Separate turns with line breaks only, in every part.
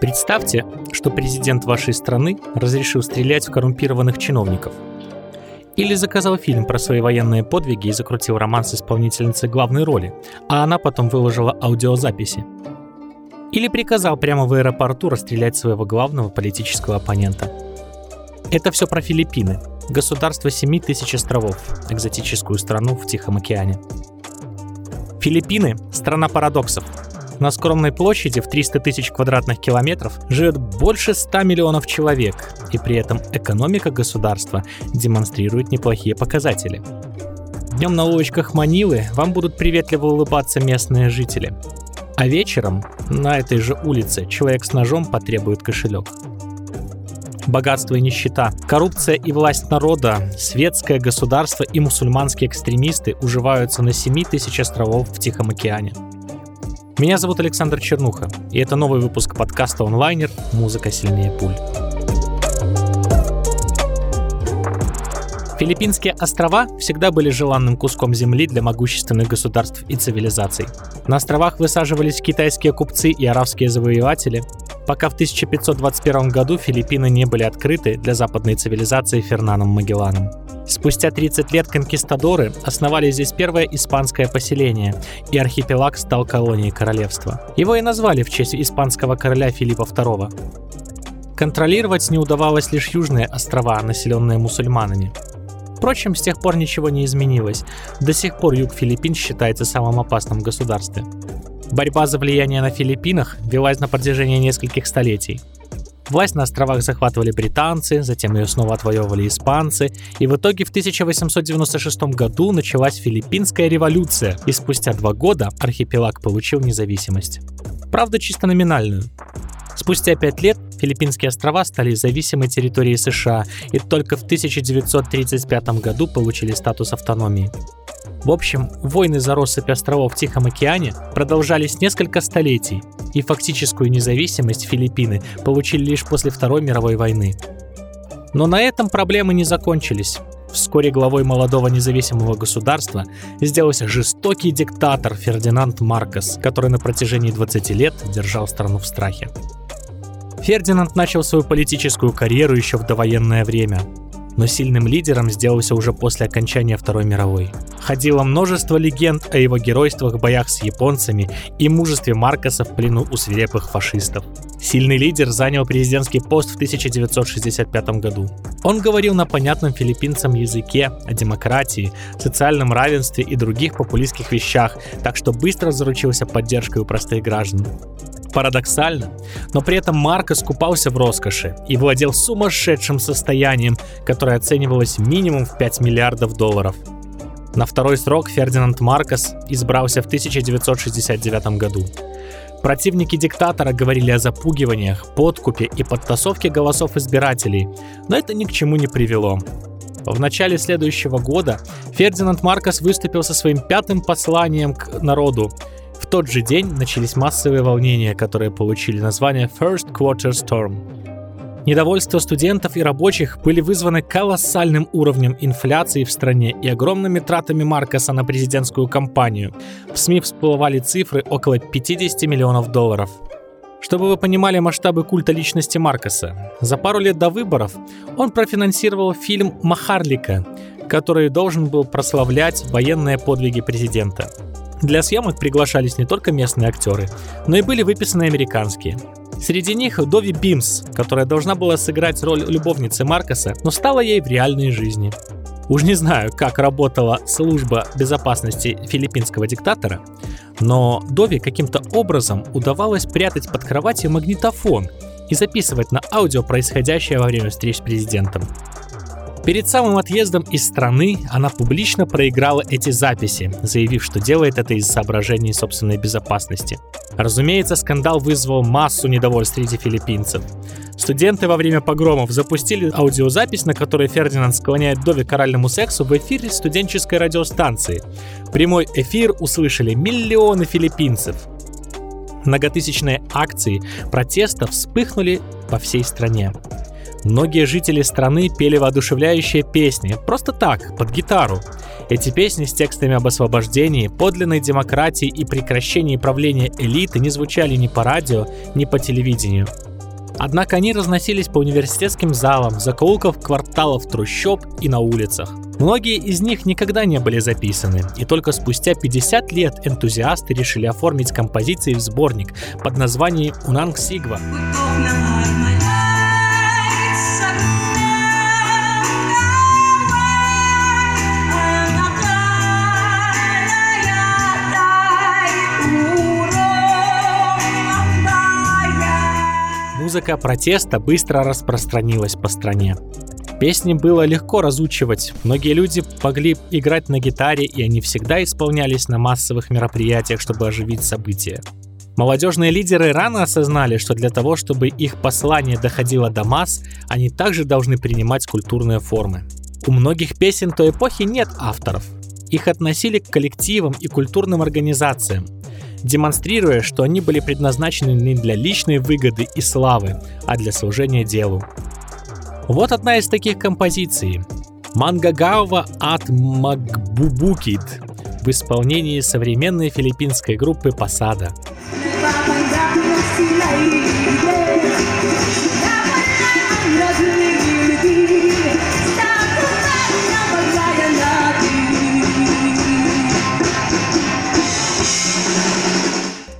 Представьте, что президент вашей страны разрешил стрелять в коррумпированных чиновников. Или заказал фильм про свои военные подвиги и закрутил роман с исполнительницей главной роли, а она потом выложила аудиозаписи. Или приказал прямо в аэропорту расстрелять своего главного политического оппонента. Это все про Филиппины, государство 7 тысяч островов, экзотическую страну в Тихом океане. Филиппины – страна парадоксов – на скромной площади в 300 тысяч квадратных километров живет больше 100 миллионов человек, и при этом экономика государства демонстрирует неплохие показатели. Днем на улочках Манилы вам будут приветливо улыбаться местные жители. А вечером на этой же улице человек с ножом потребует кошелек. Богатство и нищета, коррупция и власть народа, светское государство и мусульманские экстремисты уживаются на 7 тысяч островов в Тихом океане – меня зовут Александр Чернуха, и это новый выпуск подкаста онлайнер «Музыка сильнее пуль». Филиппинские острова всегда были желанным куском земли для могущественных государств и цивилизаций. На островах высаживались китайские купцы и арабские завоеватели, пока в 1521 году Филиппины не были открыты для западной цивилизации Фернаном Магелланом. Спустя 30 лет конкистадоры основали здесь первое испанское поселение, и архипелаг стал колонией королевства. Его и назвали в честь испанского короля Филиппа II. Контролировать не удавалось лишь южные острова, населенные мусульманами. Впрочем, с тех пор ничего не изменилось. До сих пор юг Филиппин считается самым опасным государством. Борьба за влияние на Филиппинах велась на протяжении нескольких столетий. Власть на островах захватывали британцы, затем ее снова отвоевывали испанцы, и в итоге в 1896 году началась Филиппинская революция, и спустя два года архипелаг получил независимость. Правда, чисто номинальную. Спустя пять лет Филиппинские острова стали зависимой территорией США и только в 1935 году получили статус автономии. В общем, войны за россыпь островов в Тихом океане продолжались несколько столетий, и фактическую независимость Филиппины получили лишь после Второй мировой войны. Но на этом проблемы не закончились. Вскоре главой молодого независимого государства сделался жестокий диктатор Фердинанд Маркос, который на протяжении 20 лет держал страну в страхе. Фердинанд начал свою политическую карьеру еще в довоенное время но сильным лидером сделался уже после окончания Второй мировой. Ходило множество легенд о его геройствах в боях с японцами и мужестве Маркоса в плену у свирепых фашистов. Сильный лидер занял президентский пост в 1965 году. Он говорил на понятном филиппинцам языке о демократии, социальном равенстве и других популистских вещах, так что быстро заручился поддержкой у простых граждан. Парадоксально, но при этом Марко скупался в роскоши и владел сумасшедшим состоянием, которое оценивалось минимум в 5 миллиардов долларов. На второй срок Фердинанд Маркос избрался в 1969 году. Противники диктатора говорили о запугиваниях, подкупе и подтасовке голосов избирателей, но это ни к чему не привело. В начале следующего года Фердинанд Маркос выступил со своим пятым посланием к народу, в тот же день начались массовые волнения, которые получили название First Quarter Storm. Недовольство студентов и рабочих были вызваны колоссальным уровнем инфляции в стране и огромными тратами Маркоса на президентскую кампанию. В СМИ всплывали цифры около 50 миллионов долларов. Чтобы вы понимали масштабы культа личности Маркоса, за пару лет до выборов он профинансировал фильм «Махарлика», который должен был прославлять военные подвиги президента. Для съемок приглашались не только местные актеры, но и были выписаны американские. Среди них Дови Бимс, которая должна была сыграть роль любовницы Маркоса, но стала ей в реальной жизни. Уж не знаю, как работала служба безопасности филиппинского диктатора, но Дови каким-то образом удавалось прятать под кроватью магнитофон и записывать на аудио происходящее во время встреч с президентом. Перед самым отъездом из страны она публично проиграла эти записи, заявив, что делает это из соображений собственной безопасности. Разумеется, скандал вызвал массу недовольств среди филиппинцев. Студенты во время погромов запустили аудиозапись, на которой Фердинанд склоняет Дови к оральному сексу в эфире студенческой радиостанции. Прямой эфир услышали миллионы филиппинцев. Многотысячные акции протеста вспыхнули по всей стране. Многие жители страны пели воодушевляющие песни, просто так, под гитару. Эти песни с текстами об освобождении, подлинной демократии и прекращении правления элиты не звучали ни по радио, ни по телевидению. Однако они разносились по университетским залам, закоулков кварталов трущоб и на улицах. Многие из них никогда не были записаны, и только спустя 50 лет энтузиасты решили оформить композиции в сборник под названием «Унанг Сигва». Музыка протеста быстро распространилась по стране. Песни было легко разучивать. Многие люди могли играть на гитаре, и они всегда исполнялись на массовых мероприятиях, чтобы оживить события. Молодежные лидеры рано осознали, что для того, чтобы их послание доходило до масс, они также должны принимать культурные формы. У многих песен той эпохи нет авторов. Их относили к коллективам и культурным организациям, демонстрируя, что они были предназначены не для личной выгоды и славы, а для служения делу. Вот одна из таких композиций. Мангагаува от Макбубукид в исполнении современной филиппинской группы Посада.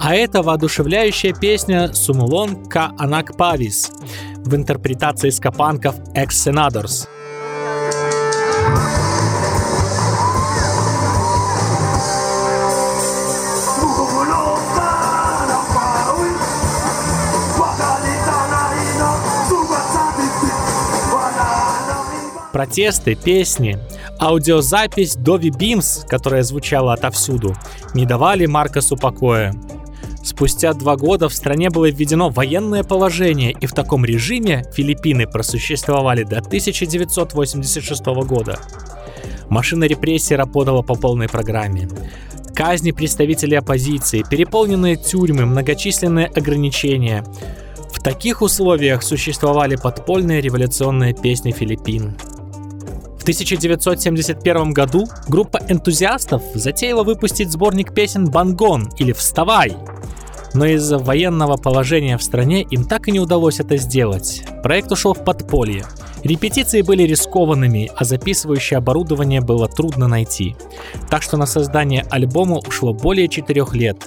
А это воодушевляющая песня «Сумулон Ка Анак Павис» в интерпретации скопанков Ex Senadors. Протесты, песни, аудиозапись Дови Бимс, которая звучала отовсюду, не давали Маркосу покоя. Спустя два года в стране было введено военное положение, и в таком режиме Филиппины просуществовали до 1986 года. Машина репрессий работала по полной программе. Казни представителей оппозиции, переполненные тюрьмы, многочисленные ограничения. В таких условиях существовали подпольные революционные песни Филиппин. В 1971 году группа энтузиастов затеяла выпустить сборник песен «Бангон» или «Вставай», но из-за военного положения в стране им так и не удалось это сделать. Проект ушел в подполье. Репетиции были рискованными, а записывающее оборудование было трудно найти. Так что на создание альбома ушло более четырех лет.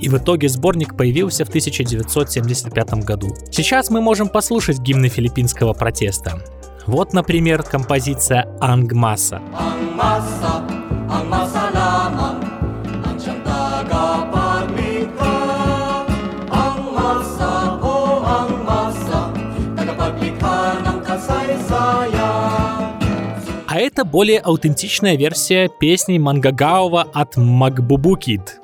И в итоге сборник появился в 1975 году. Сейчас мы можем послушать гимны филиппинского протеста. Вот, например, композиция «Ангмаса». Ангмаса, это более аутентичная версия песни Мангагаова от Макбубукид.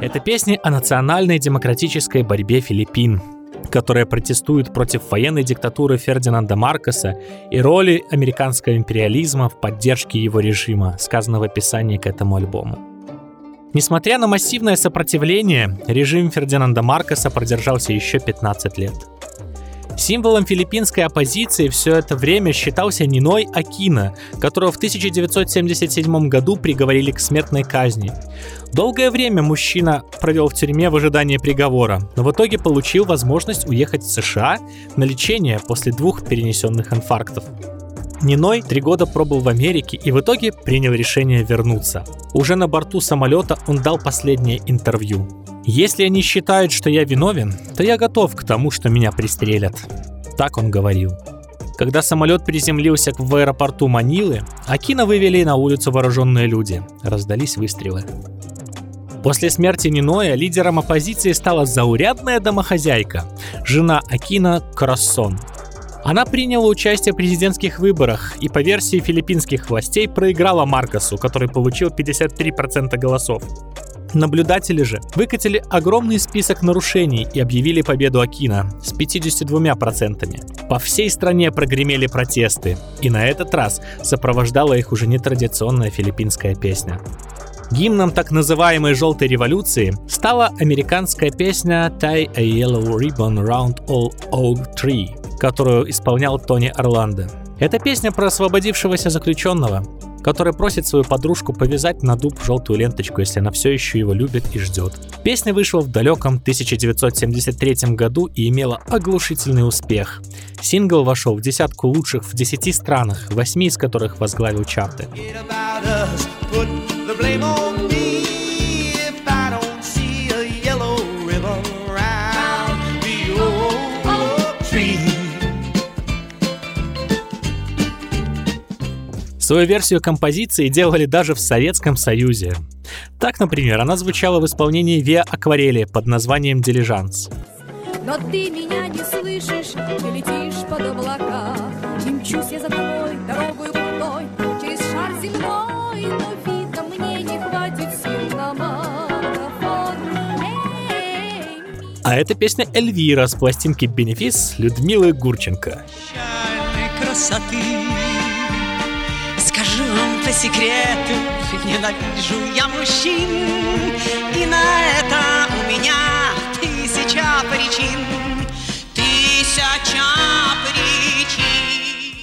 Это песня о национальной демократической борьбе Филиппин которая протестует против военной диктатуры Фердинанда Маркоса и роли американского империализма в поддержке его режима, сказано в описании к этому альбому. Несмотря на массивное сопротивление, режим Фердинанда Маркоса продержался еще 15 лет. Символом филиппинской оппозиции все это время считался Ниной Акина, которого в 1977 году приговорили к смертной казни. Долгое время мужчина провел в тюрьме в ожидании приговора, но в итоге получил возможность уехать в США на лечение после двух перенесенных инфарктов. Ниной три года пробыл в Америке и в итоге принял решение вернуться. Уже на борту самолета он дал последнее интервью. Если они считают, что я виновен, то я готов к тому, что меня пристрелят. Так он говорил. Когда самолет приземлился в аэропорту Манилы, Акина вывели на улицу вооруженные люди. Раздались выстрелы. После смерти Ниноя лидером оппозиции стала заурядная домохозяйка, жена Акина Кроссон. Она приняла участие в президентских выборах и по версии филиппинских властей проиграла Маркосу, который получил 53% голосов. Наблюдатели же выкатили огромный список нарушений и объявили победу Акина с 52%. По всей стране прогремели протесты, и на этот раз сопровождала их уже нетрадиционная филиппинская песня. Гимном так называемой «желтой революции» стала американская песня «Tie a Yellow Ribbon Round All Oak Tree», которую исполнял Тони Орландо. Это песня про освободившегося заключенного, который просит свою подружку повязать на дуб желтую ленточку, если она все еще его любит и ждет. Песня вышла в далеком 1973 году и имела оглушительный успех. Сингл вошел в десятку лучших в 10 странах, восьми из которых возглавил чарты. Свою версию композиции делали даже в Советском Союзе. Так, например, она звучала в исполнении Виа Акварели под названием «Дилижанс». Но ты меня не слышишь, ты летишь под облака, И мчусь я за тобой дорогою крутой, через шар земной, Но видно мне не хватит сил на марафон. А это песня Эльвира с пластинки «Бенефис» Людмилы Гурченко. красоты
по секрету Ненавижу я мужчин И на это у меня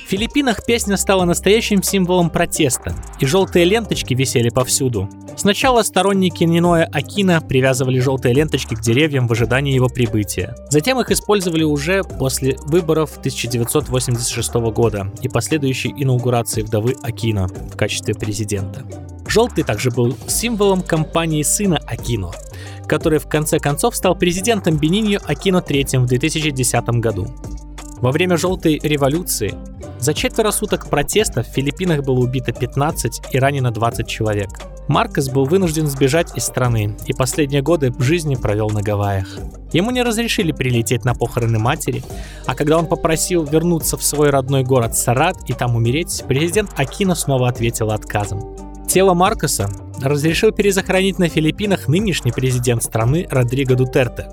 В Филиппинах песня стала настоящим символом протеста, и желтые ленточки висели повсюду. Сначала сторонники Ниноя Акина привязывали желтые ленточки к деревьям в ожидании его прибытия. Затем их использовали уже после выборов 1986 года и последующей инаугурации вдовы Акина в качестве президента. Желтый также был символом компании сына Акино, который в конце концов стал президентом Бениньо Акино III в 2010 году. Во время желтой революции за четверо суток протеста в Филиппинах было убито 15 и ранено 20 человек. Маркос был вынужден сбежать из страны и последние годы жизни провел на Гавайях. Ему не разрешили прилететь на похороны матери, а когда он попросил вернуться в свой родной город Сарат и там умереть, президент Акино снова ответил отказом. Тело Маркоса разрешил перезахоронить на Филиппинах нынешний президент страны Родриго Дутерте.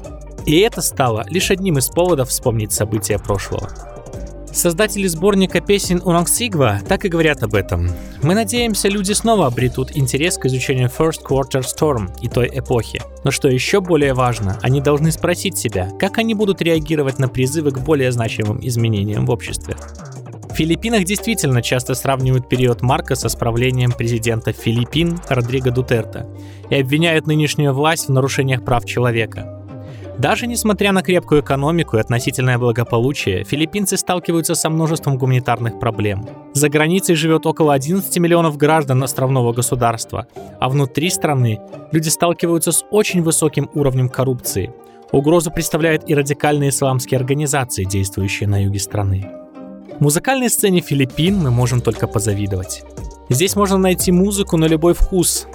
И это стало лишь одним из поводов вспомнить события прошлого. Создатели сборника песен Унангсигва так и говорят об этом. Мы надеемся, люди снова обретут интерес к изучению First Quarter Storm и той эпохи. Но что еще более важно, они должны спросить себя, как они будут реагировать на призывы к более значимым изменениям в обществе. В Филиппинах действительно часто сравнивают период Маркоса с правлением президента Филиппин Родриго Дутерта и обвиняют нынешнюю власть в нарушениях прав человека. Даже несмотря на крепкую экономику и относительное благополучие, филиппинцы сталкиваются со множеством гуманитарных проблем. За границей живет около 11 миллионов граждан островного государства, а внутри страны люди сталкиваются с очень высоким уровнем коррупции. Угрозу представляют и радикальные исламские организации, действующие на юге страны. Музыкальной сцене Филиппин мы можем только позавидовать. Здесь можно найти музыку на любой вкус,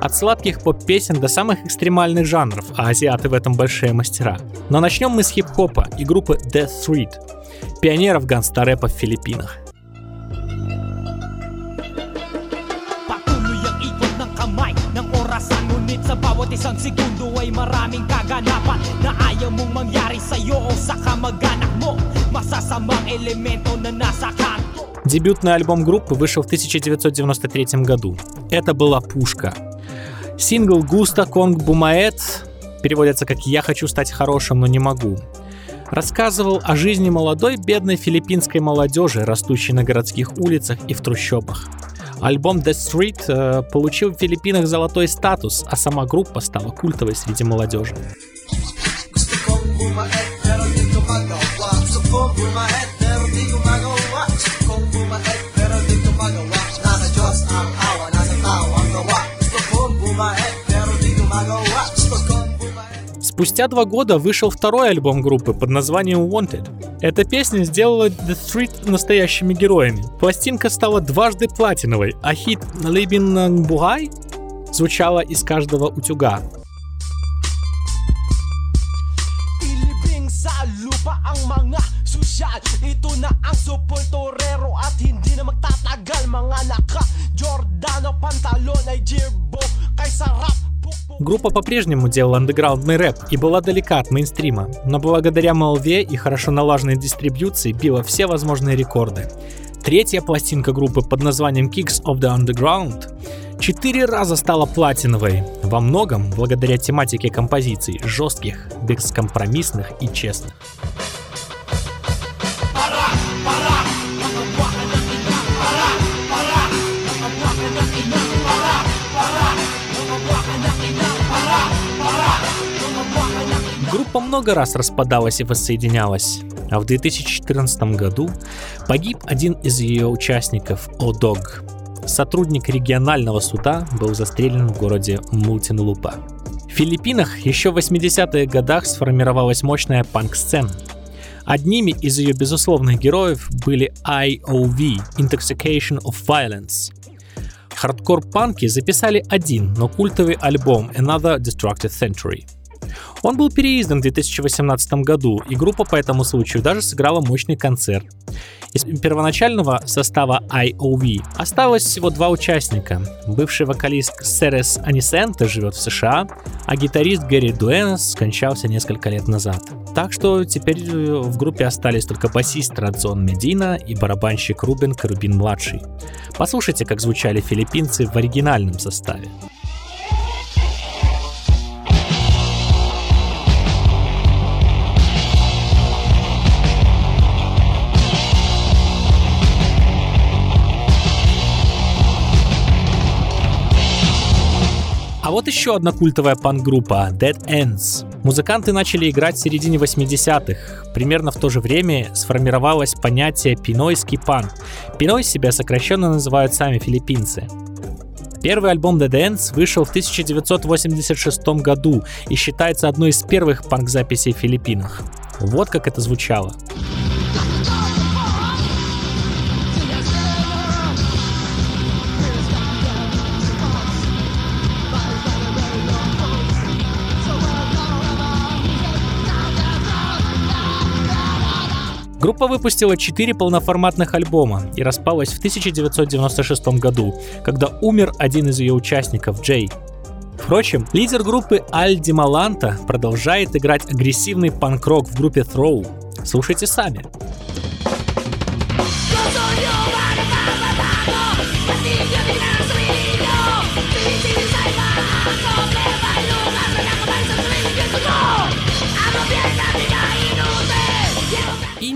от сладких поп-песен до самых экстремальных жанров, а азиаты в этом большие мастера. Но начнем мы с хип-хопа и группы Death Street, пионеров ганста-рэпа в Филиппинах. sa bawat isang segundo ay maraming kaganapan Na ayaw mong mangyari sa'yo o sa kamag-anak mo Masasamang elemento na nasa kanto Дебютный альбом группы вышел в 1993 году. Это была пушка. Сингл «Густа Конг Бумаэт» переводится как «Я хочу стать хорошим, но не могу». Рассказывал о жизни молодой бедной филиппинской молодежи, растущей на городских улицах и в трущобах. Альбом The Street э, получил в Филиппинах золотой статус, а сама группа стала культовой среди молодежи. Спустя два года вышел второй альбом группы под названием Wanted. Эта песня сделала The Street настоящими героями. Пластинка стала дважды платиновой, а хит Living Buhai звучала из каждого утюга. Группа по-прежнему делала андеграундный рэп и была далека от мейнстрима, но благодаря молве и хорошо налаженной дистрибьюции била все возможные рекорды. Третья пластинка группы под названием Kicks of the Underground четыре раза стала платиновой, во многом благодаря тематике композиций жестких, бескомпромиссных и честных. Группа много раз распадалась и воссоединялась, а в 2014 году погиб один из ее участников, Одог. Сотрудник регионального суда был застрелен в городе Мультинлупа. В Филиппинах еще в 80-х годах сформировалась мощная панк-сцена. Одними из ее безусловных героев были IOV – Intoxication of Violence. Хардкор-панки записали один, но культовый альбом Another Destructive Century – он был переиздан в 2018 году, и группа по этому случаю даже сыграла мощный концерт. Из первоначального состава IOV осталось всего два участника. Бывший вокалист Серес Анисента живет в США, а гитарист Гэри Дуэнос скончался несколько лет назад. Так что теперь э, в группе остались только басист Радзон Медина и барабанщик Рубен Карубин-младший. Послушайте, как звучали филиппинцы в оригинальном составе. Вот еще одна культовая панк-группа Dead Ends. Музыканты начали играть в середине 80-х. Примерно в то же время сформировалось понятие пинойский панк. Пиной себя сокращенно называют сами филиппинцы. Первый альбом The Dance вышел в 1986 году и считается одной из первых панк-записей в Филиппинах. Вот как это звучало. Группа выпустила 4 полноформатных альбома и распалась в 1996 году, когда умер один из ее участников, Джей. Впрочем, лидер группы Аль Дималанта продолжает играть агрессивный панк-рок в группе Throw. Слушайте сами.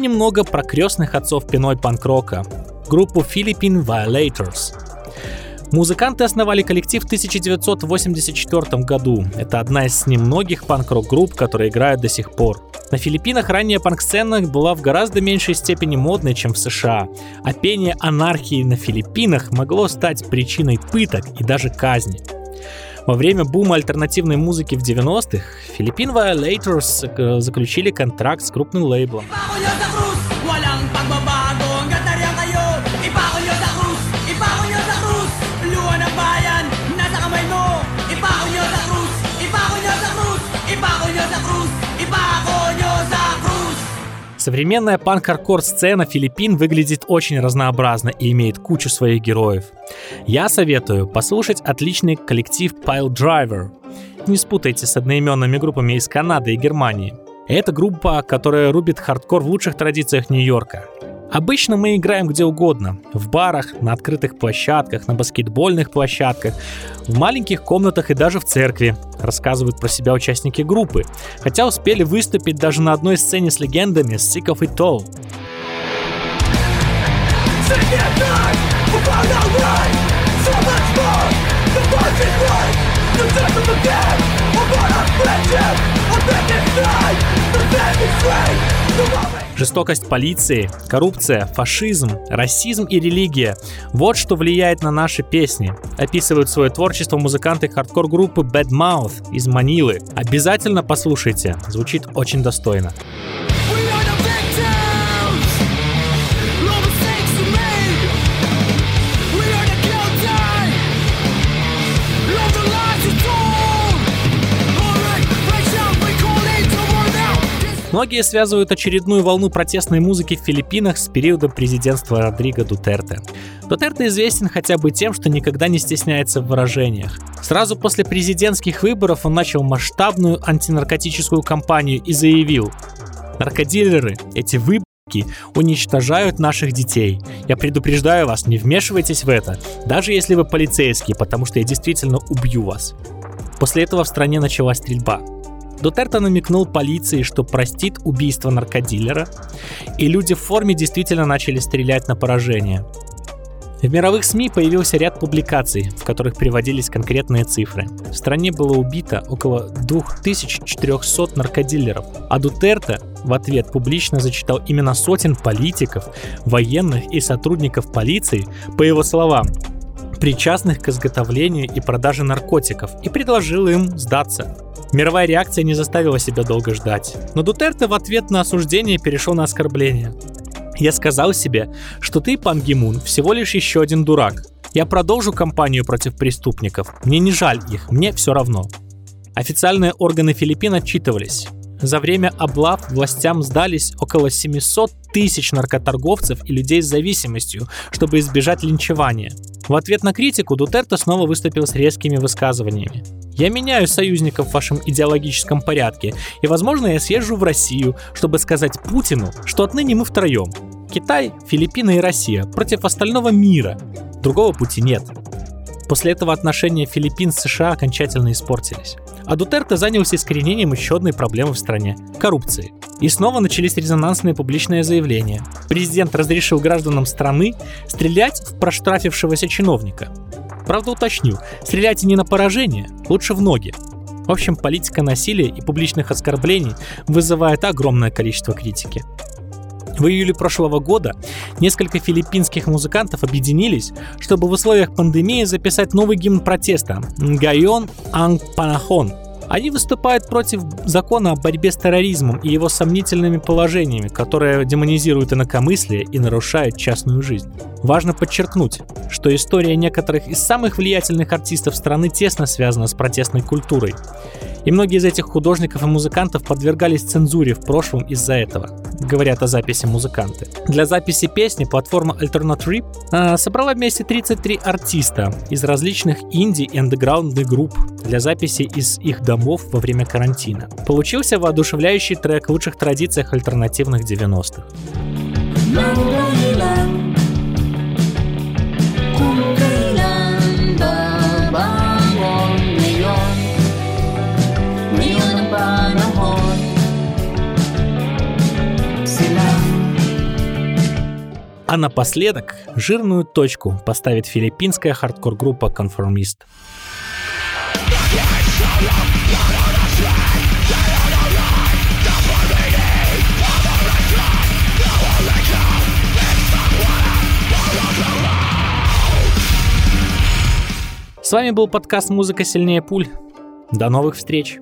Немного про крестных отцов пиной панк-рока, группу Philippine Violators. Музыканты основали коллектив в 1984 году. Это одна из немногих панк-рок групп, которые играют до сих пор. На Филиппинах ранняя панк-сцена была в гораздо меньшей степени модной, чем в США, а пение анархии на Филиппинах могло стать причиной пыток и даже казни. Во время бума альтернативной музыки в 90-х Philippine Violators заключили контракт с крупным лейблом. Современная панк-хардкор сцена Филиппин выглядит очень разнообразно и имеет кучу своих героев. Я советую послушать отличный коллектив Pile Driver. Не спутайте с одноименными группами из Канады и Германии. Это группа, которая рубит хардкор в лучших традициях Нью-Йорка. Обычно мы играем где угодно. В барах, на открытых площадках, на баскетбольных площадках, в маленьких комнатах и даже в церкви, рассказывают про себя участники группы. Хотя успели выступить даже на одной сцене с легендами Sick of It All. Жестокость полиции, коррупция, фашизм, расизм и религия – вот что влияет на наши песни. Описывают свое творчество музыканты хардкор-группы Bad Mouth из Манилы. Обязательно послушайте, звучит очень достойно. Многие связывают очередную волну протестной музыки в Филиппинах с периодом президентства Родриго Дутерте. Дутерте известен хотя бы тем, что никогда не стесняется в выражениях. Сразу после президентских выборов он начал масштабную антинаркотическую кампанию и заявил «Наркодилеры, эти выборы уничтожают наших детей. Я предупреждаю вас, не вмешивайтесь в это, даже если вы полицейские, потому что я действительно убью вас. После этого в стране началась стрельба. Дутерто намекнул полиции, что простит убийство наркодилера, и люди в форме действительно начали стрелять на поражение. В мировых СМИ появился ряд публикаций, в которых приводились конкретные цифры. В стране было убито около 2400 наркодилеров, а Дутерто в ответ публично зачитал именно сотен политиков, военных и сотрудников полиции, по его словам, причастных к изготовлению и продаже наркотиков, и предложил им сдаться. Мировая реакция не заставила себя долго ждать, но Дутерте в ответ на осуждение перешел на оскорбление. Я сказал себе, что ты, Пан Гимун, всего лишь еще один дурак. Я продолжу кампанию против преступников. Мне не жаль их, мне все равно. Официальные органы Филиппин отчитывались. За время облав властям сдались около 700 тысяч наркоторговцев и людей с зависимостью, чтобы избежать линчевания. В ответ на критику Дутерто снова выступил с резкими высказываниями. Я меняю союзников в вашем идеологическом порядке, и, возможно, я съезжу в Россию, чтобы сказать Путину, что отныне мы втроем. Китай, Филиппины и Россия против остального мира. Другого пути нет. После этого отношения Филиппин с США окончательно испортились. А Дутерте занялся искоренением еще одной проблемы в стране – коррупции. И снова начались резонансные публичные заявления. Президент разрешил гражданам страны стрелять в проштрафившегося чиновника. Правда, уточню, стреляйте не на поражение, лучше в ноги. В общем, политика насилия и публичных оскорблений вызывает огромное количество критики. В июле прошлого года несколько филиппинских музыкантов объединились, чтобы в условиях пандемии записать новый гимн протеста «Гайон Анг Панахон», они выступают против закона о борьбе с терроризмом и его сомнительными положениями, которые демонизируют инакомыслие и нарушают частную жизнь. Важно подчеркнуть, что история некоторых из самых влиятельных артистов страны тесно связана с протестной культурой. И многие из этих художников и музыкантов подвергались цензуре в прошлом из-за этого, говорят о записи музыканты. Для записи песни платформа Alternate э, собрала вместе 33 артиста из различных инди и андеграундных групп для записи из их домов во время карантина. Получился воодушевляющий трек в лучших традициях альтернативных 90-х. А напоследок жирную точку поставит филиппинская хардкор-группа «Конформист». С вами был подкаст «Музыка сильнее пуль». До новых встреч!